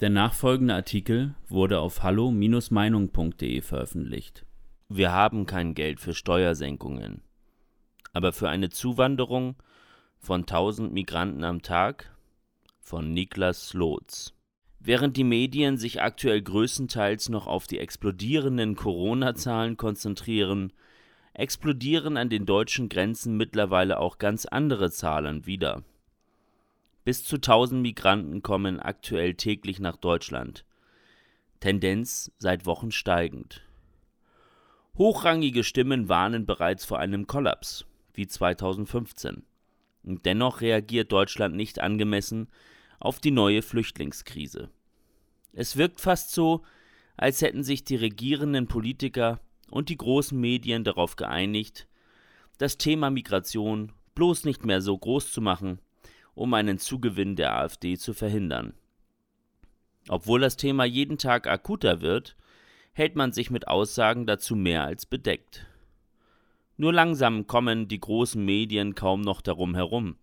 Der nachfolgende Artikel wurde auf hallo-meinung.de veröffentlicht. Wir haben kein Geld für Steuersenkungen. Aber für eine Zuwanderung von 1000 Migranten am Tag? Von Niklas Lotz. Während die Medien sich aktuell größtenteils noch auf die explodierenden Corona-Zahlen konzentrieren, explodieren an den deutschen Grenzen mittlerweile auch ganz andere Zahlen wieder. Bis zu 1000 Migranten kommen aktuell täglich nach Deutschland. Tendenz seit Wochen steigend. Hochrangige Stimmen warnen bereits vor einem Kollaps, wie 2015. Und dennoch reagiert Deutschland nicht angemessen auf die neue Flüchtlingskrise. Es wirkt fast so, als hätten sich die regierenden Politiker und die großen Medien darauf geeinigt, das Thema Migration bloß nicht mehr so groß zu machen um einen Zugewinn der AfD zu verhindern. Obwohl das Thema jeden Tag akuter wird, hält man sich mit Aussagen dazu mehr als bedeckt. Nur langsam kommen die großen Medien kaum noch darum herum,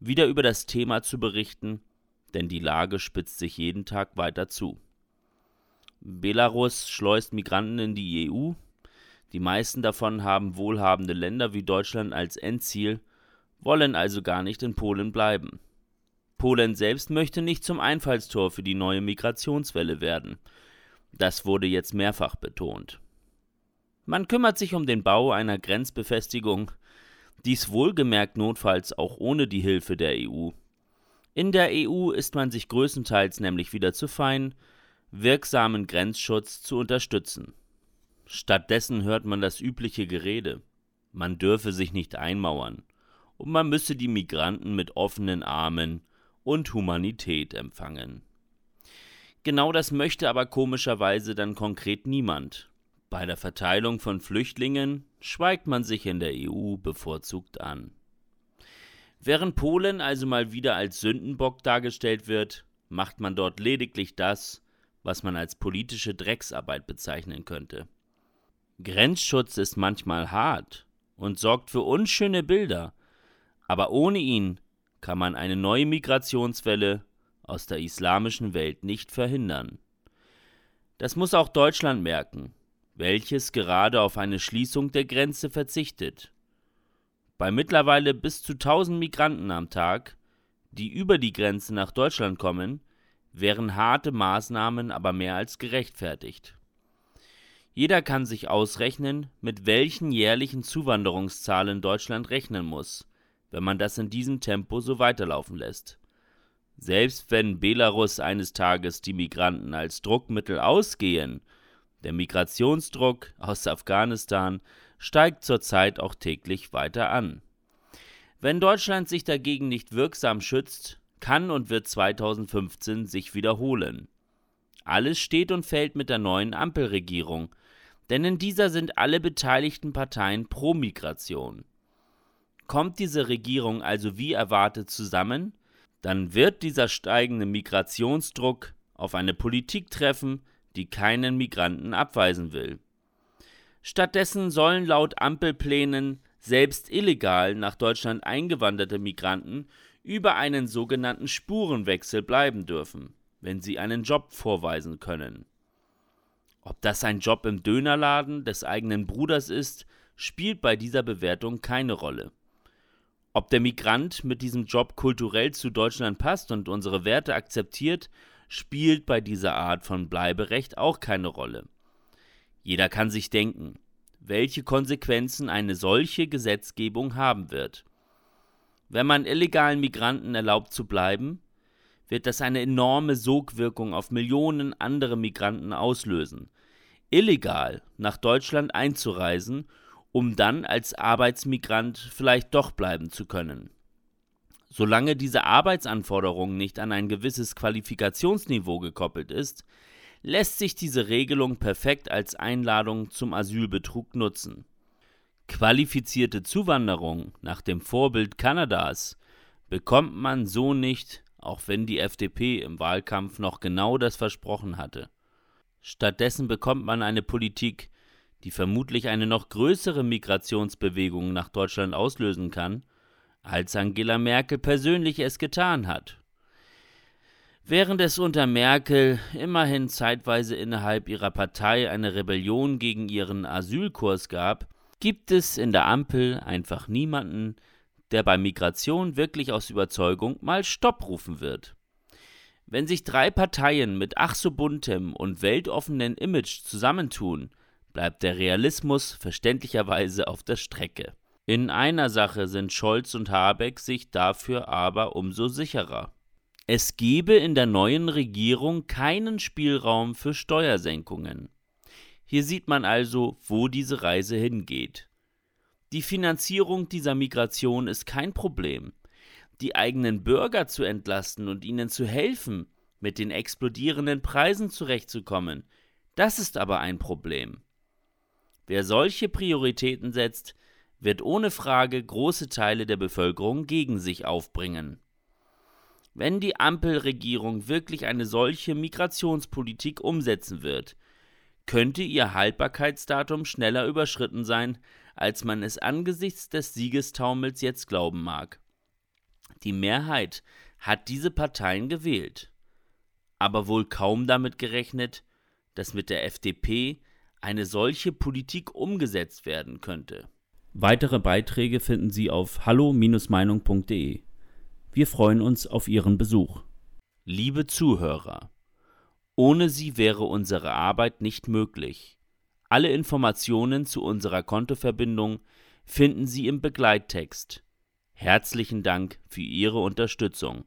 wieder über das Thema zu berichten, denn die Lage spitzt sich jeden Tag weiter zu. Belarus schleust Migranten in die EU, die meisten davon haben wohlhabende Länder wie Deutschland als Endziel wollen also gar nicht in Polen bleiben. Polen selbst möchte nicht zum Einfallstor für die neue Migrationswelle werden. Das wurde jetzt mehrfach betont. Man kümmert sich um den Bau einer Grenzbefestigung, dies wohlgemerkt notfalls auch ohne die Hilfe der EU. In der EU ist man sich größtenteils nämlich wieder zu fein, wirksamen Grenzschutz zu unterstützen. Stattdessen hört man das übliche Gerede. Man dürfe sich nicht einmauern und man müsse die Migranten mit offenen Armen und Humanität empfangen. Genau das möchte aber komischerweise dann konkret niemand. Bei der Verteilung von Flüchtlingen schweigt man sich in der EU bevorzugt an. Während Polen also mal wieder als Sündenbock dargestellt wird, macht man dort lediglich das, was man als politische Drecksarbeit bezeichnen könnte. Grenzschutz ist manchmal hart und sorgt für unschöne Bilder, aber ohne ihn kann man eine neue Migrationswelle aus der islamischen Welt nicht verhindern. Das muss auch Deutschland merken, welches gerade auf eine Schließung der Grenze verzichtet. Bei mittlerweile bis zu 1000 Migranten am Tag, die über die Grenze nach Deutschland kommen, wären harte Maßnahmen aber mehr als gerechtfertigt. Jeder kann sich ausrechnen, mit welchen jährlichen Zuwanderungszahlen Deutschland rechnen muss, wenn man das in diesem Tempo so weiterlaufen lässt. Selbst wenn Belarus eines Tages die Migranten als Druckmittel ausgehen, der Migrationsdruck aus Afghanistan steigt zurzeit auch täglich weiter an. Wenn Deutschland sich dagegen nicht wirksam schützt, kann und wird 2015 sich wiederholen. Alles steht und fällt mit der neuen Ampelregierung, denn in dieser sind alle beteiligten Parteien pro Migration. Kommt diese Regierung also wie erwartet zusammen, dann wird dieser steigende Migrationsdruck auf eine Politik treffen, die keinen Migranten abweisen will. Stattdessen sollen laut Ampelplänen selbst illegal nach Deutschland eingewanderte Migranten über einen sogenannten Spurenwechsel bleiben dürfen, wenn sie einen Job vorweisen können. Ob das ein Job im Dönerladen des eigenen Bruders ist, spielt bei dieser Bewertung keine Rolle. Ob der Migrant mit diesem Job kulturell zu Deutschland passt und unsere Werte akzeptiert, spielt bei dieser Art von Bleiberecht auch keine Rolle. Jeder kann sich denken, welche Konsequenzen eine solche Gesetzgebung haben wird. Wenn man illegalen Migranten erlaubt zu bleiben, wird das eine enorme Sogwirkung auf Millionen andere Migranten auslösen, illegal nach Deutschland einzureisen um dann als Arbeitsmigrant vielleicht doch bleiben zu können. Solange diese Arbeitsanforderung nicht an ein gewisses Qualifikationsniveau gekoppelt ist, lässt sich diese Regelung perfekt als Einladung zum Asylbetrug nutzen. Qualifizierte Zuwanderung nach dem Vorbild Kanadas bekommt man so nicht, auch wenn die FDP im Wahlkampf noch genau das versprochen hatte. Stattdessen bekommt man eine Politik, die vermutlich eine noch größere Migrationsbewegung nach Deutschland auslösen kann, als Angela Merkel persönlich es getan hat. Während es unter Merkel immerhin zeitweise innerhalb ihrer Partei eine Rebellion gegen ihren Asylkurs gab, gibt es in der Ampel einfach niemanden, der bei Migration wirklich aus Überzeugung mal Stopp rufen wird. Wenn sich drei Parteien mit ach so buntem und weltoffenen Image zusammentun, bleibt der Realismus verständlicherweise auf der Strecke. In einer Sache sind Scholz und Habeck sich dafür aber umso sicherer. Es gebe in der neuen Regierung keinen Spielraum für Steuersenkungen. Hier sieht man also, wo diese Reise hingeht. Die Finanzierung dieser Migration ist kein Problem. Die eigenen Bürger zu entlasten und ihnen zu helfen, mit den explodierenden Preisen zurechtzukommen, das ist aber ein Problem. Wer solche Prioritäten setzt, wird ohne Frage große Teile der Bevölkerung gegen sich aufbringen. Wenn die Ampelregierung wirklich eine solche Migrationspolitik umsetzen wird, könnte ihr Haltbarkeitsdatum schneller überschritten sein, als man es angesichts des Siegestaumels jetzt glauben mag. Die Mehrheit hat diese Parteien gewählt, aber wohl kaum damit gerechnet, dass mit der FDP eine solche Politik umgesetzt werden könnte. Weitere Beiträge finden Sie auf hallo-meinung.de. Wir freuen uns auf Ihren Besuch. Liebe Zuhörer, ohne Sie wäre unsere Arbeit nicht möglich. Alle Informationen zu unserer Kontoverbindung finden Sie im Begleittext. Herzlichen Dank für Ihre Unterstützung.